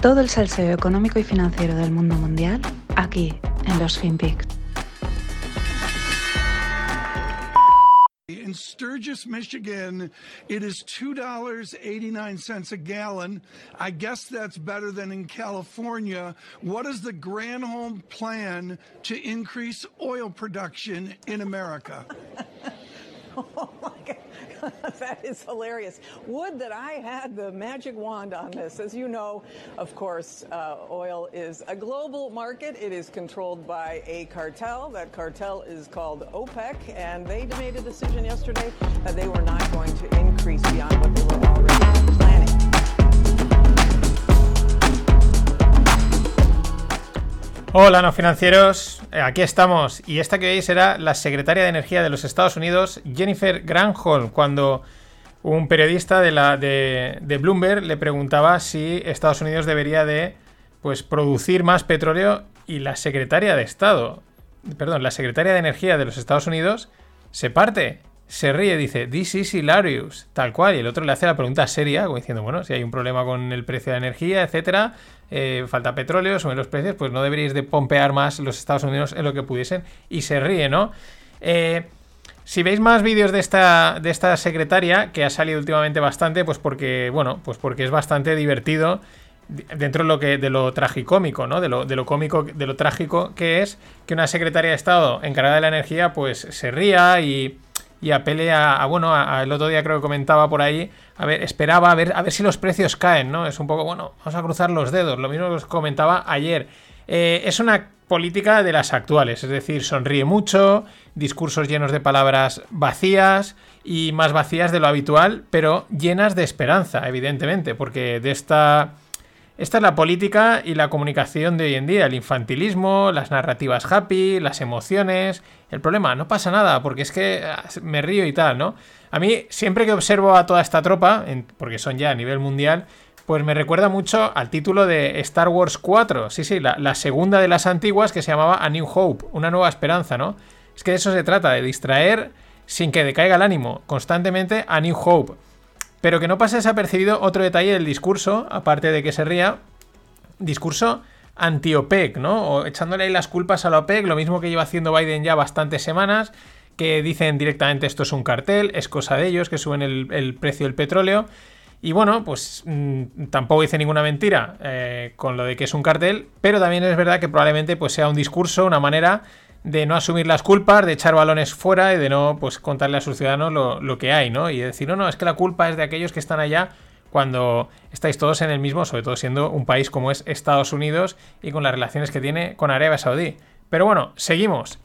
Todo el salseo económico y financiero del mundo mundial aquí en los FinPix. In Sturgis, Michigan, it is $2.89 a gallon. I guess that's better than in California. What is the Granholm plan to increase oil production in America? That is hilarious. Would that I had the magic wand on this. As you know, of course, uh, oil is a global market. It is controlled by a cartel. That cartel is called OPEC, and they made a decision yesterday that they were not going to increase beyond what they were already planning. Hola, no financieros. Eh, Aquí estamos. Y esta que veis era la secretaria de Energía de los Estados Unidos, Jennifer Granholm, cuando un periodista de, la, de, de Bloomberg le preguntaba si Estados Unidos debería de pues, producir más petróleo y la secretaria de Estado, perdón, la secretaria de Energía de los Estados Unidos se parte, se ríe, dice, this is hilarious, tal cual, y el otro le hace la pregunta seria, diciendo, bueno, si hay un problema con el precio de la energía, etcétera, eh, falta petróleo, suben los precios, pues no deberíais de pompear más los Estados Unidos en lo que pudiesen, y se ríe, ¿no? Eh, si veis más vídeos de esta, de esta secretaria, que ha salido últimamente bastante, pues porque, bueno, pues porque es bastante divertido dentro de lo de lo tragicómico, ¿no? De lo, de lo cómico, de lo trágico que es que una secretaria de Estado encargada de la energía, pues se ría y, y apele a, a, bueno, a- a- el otro día creo que comentaba por ahí, a ver, esperaba a ver, a ver si los precios caen, ¿no? Es un poco, bueno, vamos a cruzar los dedos, lo mismo que os comentaba ayer. Eh, es una política de las actuales, es decir, sonríe mucho, discursos llenos de palabras vacías y más vacías de lo habitual, pero llenas de esperanza, evidentemente, porque de esta... Esta es la política y la comunicación de hoy en día, el infantilismo, las narrativas happy, las emociones. El problema, no pasa nada, porque es que ah, me río y tal, ¿no? A mí, siempre que observo a toda esta tropa, porque son ya a nivel mundial, pues me recuerda mucho al título de Star Wars 4. Sí, sí, la, la segunda de las antiguas que se llamaba A New Hope, una nueva esperanza, ¿no? Es que de eso se trata, de distraer sin que decaiga el ánimo, constantemente a New Hope. Pero que no pase desapercibido otro detalle del discurso, aparte de que se ría, discurso anti-OPEC, ¿no? O echándole ahí las culpas a la OPEC, lo mismo que lleva haciendo Biden ya bastantes semanas, que dicen directamente esto es un cartel, es cosa de ellos, que suben el, precio del petróleo. Y bueno, pues mm, tampoco dice ninguna mentira eh, con lo de que es un cartel, pero también es verdad que probablemente pues, sea un discurso, una manera de no asumir las culpas, de echar balones fuera y de no pues contarle a sus ciudadanos lo, lo que hay, ¿no? Y decir, no, no, es que la culpa es de aquellos que están allá cuando estáis todos en el mismo, sobre todo siendo un país como es Estados Unidos y con las relaciones que tiene con Arabia Saudí. Pero bueno, seguimos.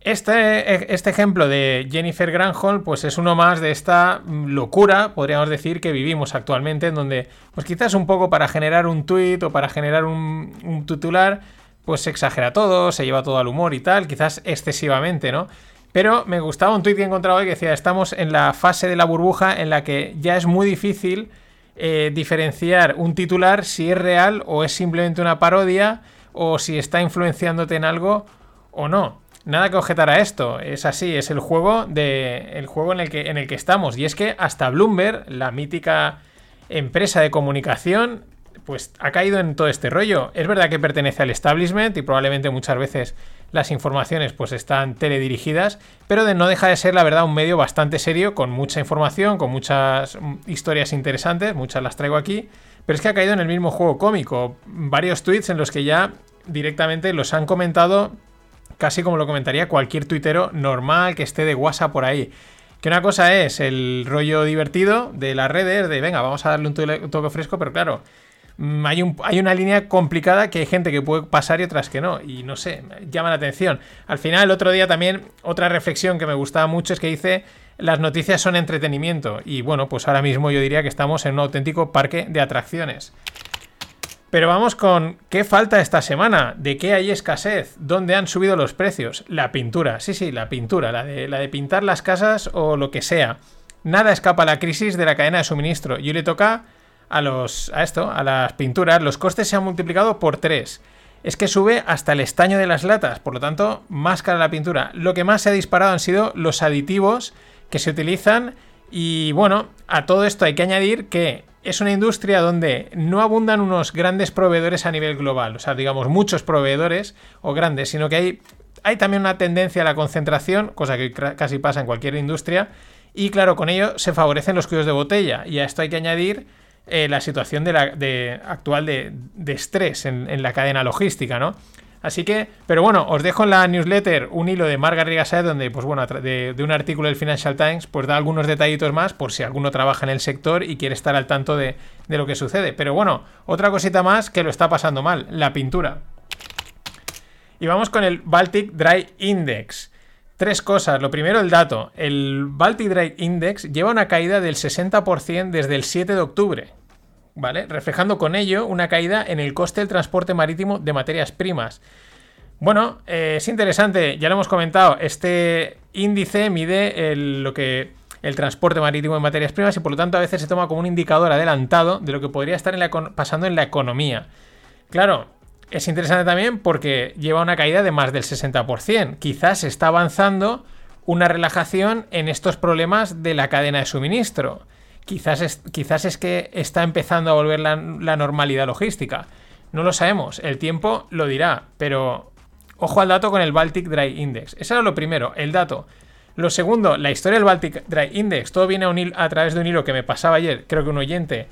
Este, este ejemplo de Jennifer Granholm, pues es uno más de esta locura, podríamos decir, que vivimos actualmente, en donde, pues quizás un poco para generar un tuit o para generar un, un titular, pues se exagera todo, se lleva todo al humor y tal, quizás excesivamente, ¿no? Pero me gustaba un tuit que he encontrado hoy que decía, estamos en la fase de la burbuja en la que ya es muy difícil eh, diferenciar un titular si es real o es simplemente una parodia o si está influenciándote en algo o no. Nada que objetar a esto, es así, es el juego de el juego en el que en el que estamos y es que hasta Bloomberg, la mítica empresa de comunicación, pues ha caído en todo este rollo. Es verdad que pertenece al establishment y probablemente muchas veces las informaciones pues están teledirigidas, pero de no deja de ser la verdad un medio bastante serio con mucha información, con muchas mm, historias interesantes, muchas las traigo aquí, pero es que ha caído en el mismo juego cómico, varios tweets en los que ya directamente los han comentado casi como lo comentaría cualquier tuitero normal que esté de WhatsApp por ahí. Que una cosa es el rollo divertido de las redes, de venga, vamos a darle un toque, fresco, pero claro, hay, un- hay una línea complicada que hay gente que puede pasar y otras que no. Y no sé, llama la atención. Al final, el otro día también, otra reflexión que me gustaba mucho es que dice, las noticias son entretenimiento. Y bueno, pues ahora mismo yo diría que estamos en un auténtico parque de atracciones. Pero vamos con qué falta esta semana, de qué hay escasez, dónde han subido los precios, la pintura, sí, sí, la pintura, la de, la de pintar las casas o lo que sea. Nada escapa a la crisis de la cadena de suministro y hoy le toca a los a esto, a las pinturas, los costes se han multiplicado por 3. Es que sube hasta el estaño de las latas, por lo tanto, más cara la pintura. Lo que más se ha disparado han sido los aditivos que se utilizan y bueno, a todo esto hay que añadir que es una industria donde no abundan unos grandes proveedores a nivel global, o sea, digamos, muchos proveedores o grandes, sino que hay, hay también una tendencia a la concentración, cosa que casi pasa en cualquier industria, y claro, con ello se favorecen los cuellos de botella, y a esto hay que añadir eh, la situación de la, actual de, estrés en, en, la cadena logística, ¿no? Así que, pero bueno, os dejo en la newsletter un hilo de Margaret Rigasaet donde, pues bueno, de, un artículo del Financial Times, pues da algunos detallitos más por si alguno trabaja en el sector y quiere estar al tanto de, de lo que sucede. Pero bueno, otra cosita más que lo está pasando mal, la pintura. Y vamos con el Baltic Dry Index. Tres cosas. Lo primero, el dato. El Baltic Dry Index lleva una caída del 60% desde el 7 de octubre. ¿vale? Reflejando con ello una caída en el coste del transporte marítimo de materias primas. Bueno, eh, es interesante, ya lo hemos comentado, este índice mide el, lo que el transporte marítimo de materias primas y por lo tanto a veces se toma como un indicador adelantado de lo que podría estar pasando en la economía. Claro, es interesante también porque lleva una caída de más del 60%. Quizás está avanzando una relajación en estos problemas de la cadena de suministro. Quizás es, quizás es que está empezando a volver la, normalidad logística. No lo sabemos, el tiempo lo dirá, pero ojo al dato con el Baltic Dry Index. Eso era lo primero, el dato. Lo segundo, la historia del Baltic Dry Index. Todo viene a, a través de un hilo que me pasaba ayer, creo que un oyente,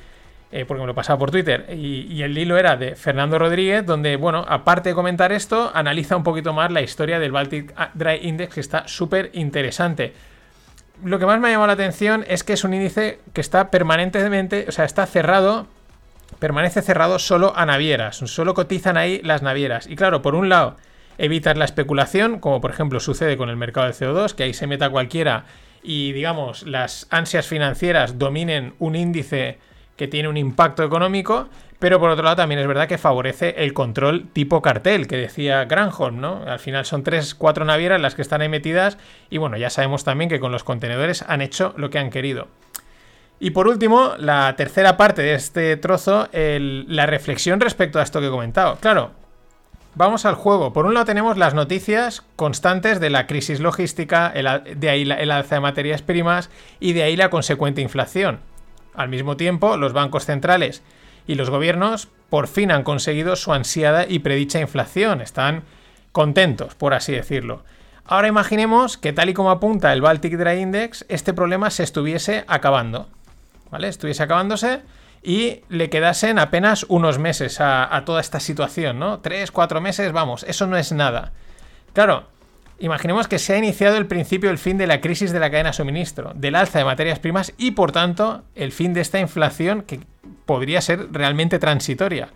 eh, porque me lo pasaba por Twitter, y, y, el hilo era de Fernando Rodríguez, donde, bueno, aparte de comentar esto, analiza un poquito más la historia del Baltic Dry Index, que está súper interesante lo que más me ha llamado la atención es que es un índice que está permanentemente, o sea, está cerrado, permanece cerrado solo a navieras, solo cotizan ahí las navieras. Y claro, por un lado, evitar la especulación, como por ejemplo sucede con el mercado de CO2, que ahí se meta cualquiera y digamos las ansias financieras dominen un índice que tiene un impacto económico, pero por otro lado también es verdad que favorece el control tipo cartel, que decía Granholm, ¿no? Al final son tres, cuatro navieras las que están ahí metidas y bueno, ya sabemos también que con los contenedores han hecho lo que han querido. Y por último, la tercera parte de este trozo, la reflexión respecto a esto que he comentado. Claro, vamos al juego. Por un lado tenemos las noticias constantes de la crisis logística, de ahí el alza de materias primas y de ahí la consecuente inflación. Al mismo tiempo, los bancos centrales y los gobiernos por fin han conseguido su ansiada y predicha inflación. Están contentos, por así decirlo. Ahora imaginemos que tal y como apunta el Baltic Dry Index, este problema se estuviese acabando. ¿Vale? Estuviese acabándose y le quedasen apenas unos meses a, a toda esta situación, ¿no? Tres, cuatro meses, vamos, eso no es nada. Claro, Imaginemos que se ha iniciado el principio del fin de la crisis de la cadena de suministro, del alza de materias primas y por tanto el fin de esta inflación que podría ser realmente transitoria.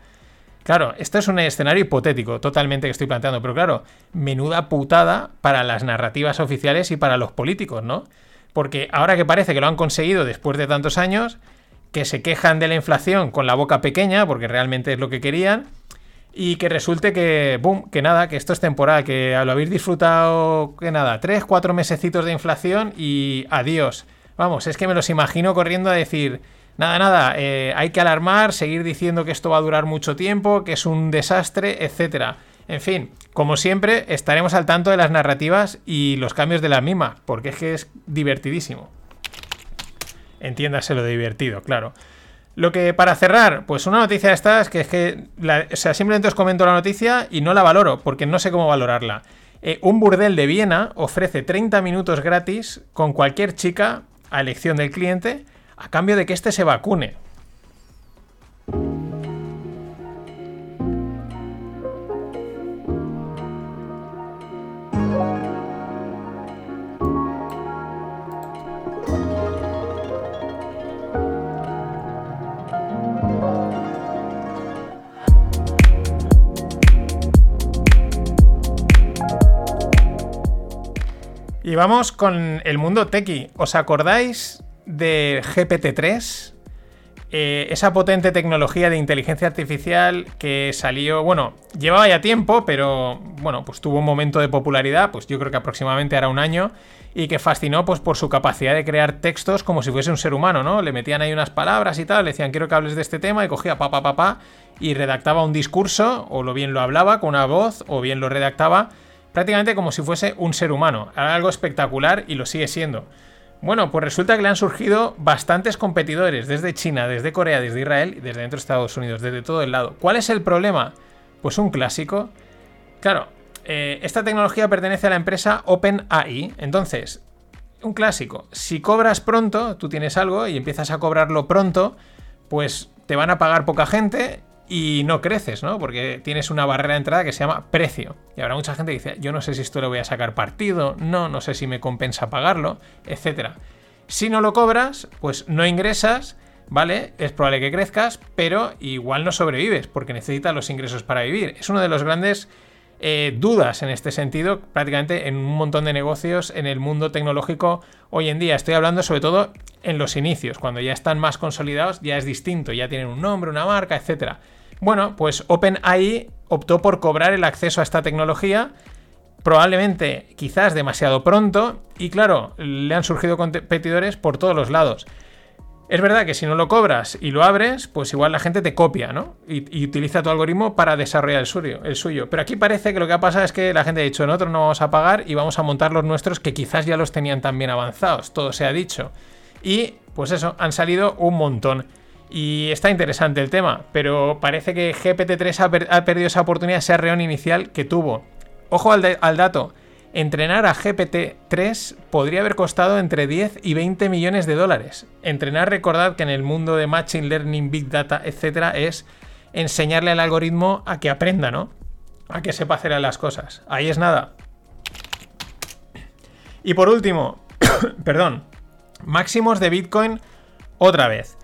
Claro, esto es un escenario hipotético totalmente que estoy planteando, pero claro, menuda putada para las narrativas oficiales y para los políticos, ¿no? Porque ahora que parece que lo han conseguido después de tantos años, que se quejan de la inflación con la boca pequeña, porque realmente es lo que querían, y que resulte que, boom, que nada, que esto es temporal, que lo habéis disfrutado, que nada, tres, cuatro mesecitos de inflación y adiós. Vamos, es que me los imagino corriendo a decir, nada, nada, eh, hay que alarmar, seguir diciendo que esto va a durar mucho tiempo, que es un desastre, etcétera. En fin, como siempre, estaremos al tanto de las narrativas y los cambios de la misma, porque es que es divertidísimo. Entiéndase lo de divertido, claro. Lo que para cerrar, pues una noticia de estas que es que, sea, simplemente os comento la noticia y no la valoro, porque no sé cómo valorarla. Eh, un burdel de Viena ofrece 30 minutos gratis con cualquier chica a elección del cliente a cambio de que éste se vacune. Y vamos con el mundo tequi. ¿Os acordáis de GPT-3? Eh, esa potente tecnología de inteligencia artificial que salió, bueno, llevaba ya tiempo, pero bueno, pues tuvo un momento de popularidad, pues yo creo que aproximadamente era un año, y que fascinó pues por su capacidad de crear textos como si fuese un ser humano, ¿no? Le metían ahí unas palabras y tal, le decían quiero que hables de este tema y cogía pa pa pa pa y redactaba un discurso, o lo bien lo hablaba con una voz, o bien lo redactaba prácticamente como si fuese un ser humano. Algo espectacular y lo sigue siendo. Bueno, pues resulta que le han surgido bastantes competidores desde China, desde Corea, desde Israel y desde dentro de Estados Unidos, desde todo el lado. ¿Cuál es el problema? Pues un clásico. Claro, eh, esta tecnología pertenece a la empresa OpenAI. Entonces, un clásico. Si cobras pronto, tú tienes algo y empiezas a cobrarlo pronto, pues te van a pagar poca gente y no creces, ¿no? Porque tienes una barrera de entrada que se llama precio. Y habrá mucha gente que dice, yo no sé si esto le voy a sacar partido, no, no sé si me compensa pagarlo, etc. Si no lo cobras, pues no ingresas, ¿vale? Es probable que crezcas, pero igual no sobrevives porque necesitas los ingresos para vivir. Es uno de los grandes eh, dudas en este sentido prácticamente en un montón de negocios en el mundo tecnológico hoy en día. Estoy hablando sobre todo en los inicios, cuando ya están más consolidados ya es distinto, ya tienen un nombre, una marca, etc. Bueno, pues OpenAI optó por cobrar el acceso a esta tecnología probablemente quizás demasiado pronto y claro, le han surgido competidores por todos los lados. Es verdad que si no lo cobras y lo abres, pues igual la gente te copia, ¿no? Y, utiliza tu algoritmo para desarrollar el suyo, el suyo. Pero aquí parece que lo que ha pasado es que la gente ha dicho, nosotros no vamos a pagar y vamos a montar los nuestros que quizás ya los tenían también avanzados, todo se ha dicho. Y pues eso, han salido un montón. Y está interesante el tema, pero parece que GPT-3 ha, perdido esa oportunidad, ese reón inicial que tuvo. Ojo al dato, Entrenar a GPT-3 podría haber costado entre 10 y 20 millones de dólares. Entrenar, recordad que en el mundo de Machine Learning, Big Data, etc., es enseñarle al algoritmo a que aprenda, ¿no? A que sepa hacer las cosas. Ahí es nada. Y por último, perdón, máximos de Bitcoin otra vez.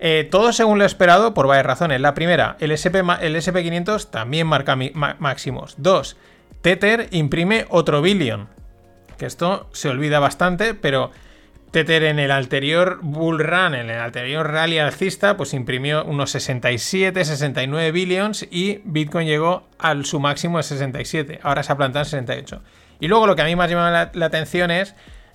Eh, todo según lo esperado por varias razones. La primera, el, SP, el SP500 también marca máximos. Dos, Tether imprime otro billion. Que esto se olvida bastante, pero Tether en el anterior bull run, en el anterior rally alcista, pues imprimió unos 67, 69 billions y Bitcoin llegó al su máximo de 67. Ahora se ha plantado en 68. Y luego lo que a mí más llama la, la atención es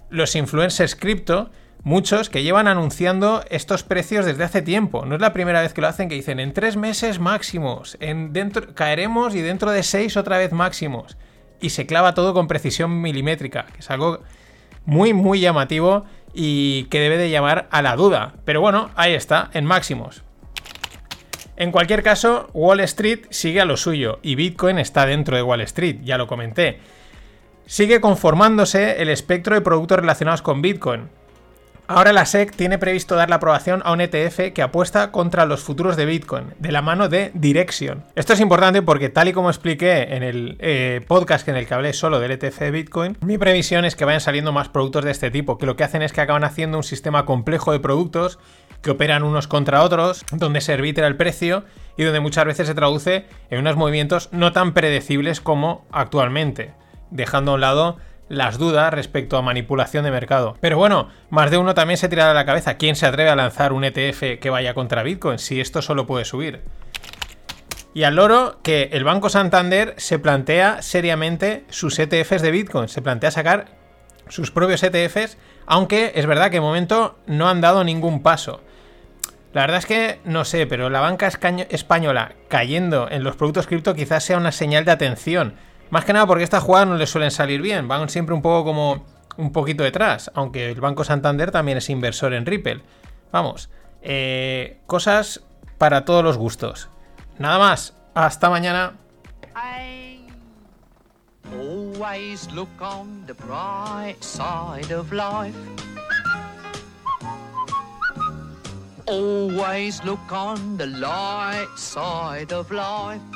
los influencers cripto, muchos que llevan anunciando estos precios desde hace tiempo. No es la primera vez que lo hacen, que dicen en tres meses máximos, en dentro, caeremos y dentro de seis otra vez máximos. Y se clava todo con precisión milimétrica, que es algo muy, muy llamativo y que debe de llamar a la duda. Pero bueno, ahí está, en máximos. En cualquier caso, Wall Street sigue a lo suyo y Bitcoin está dentro de Wall Street, ya lo comenté. Sigue conformándose el espectro de productos relacionados con Bitcoin. Ahora la SEC tiene previsto dar la aprobación a un ETF que apuesta contra los futuros de Bitcoin, de la mano de Direction. Esto es importante porque tal y como expliqué en el eh, podcast en el que hablé solo del ETF de Bitcoin, mi previsión es que vayan saliendo más productos de este tipo, que lo que hacen es que acaban haciendo un sistema complejo de productos que operan unos contra otros, donde se arbitra el precio y donde muchas veces se traduce en unos movimientos no tan predecibles como actualmente, dejando a un lado las dudas respecto a manipulación de mercado. Pero bueno, más de uno también se tirará la cabeza. ¿Quién se atreve a lanzar un ETF que vaya contra Bitcoin si esto solo puede subir? Y al loro que el Banco Santander se plantea seriamente sus ETFs de Bitcoin, se plantea sacar sus propios ETFs, aunque es verdad que de momento no han dado ningún paso. La verdad es que no sé, pero la banca española cayendo en los productos cripto quizás sea una señal de atención más que nada porque estas jugadas no les suelen salir bien, van siempre un poco como un poquito detrás, aunque el Banco Santander también es inversor en Ripple. Vamos, eh, cosas para todos los gustos. Nada más, hasta mañana. Look on the bright side of life. Always look on the light side of life.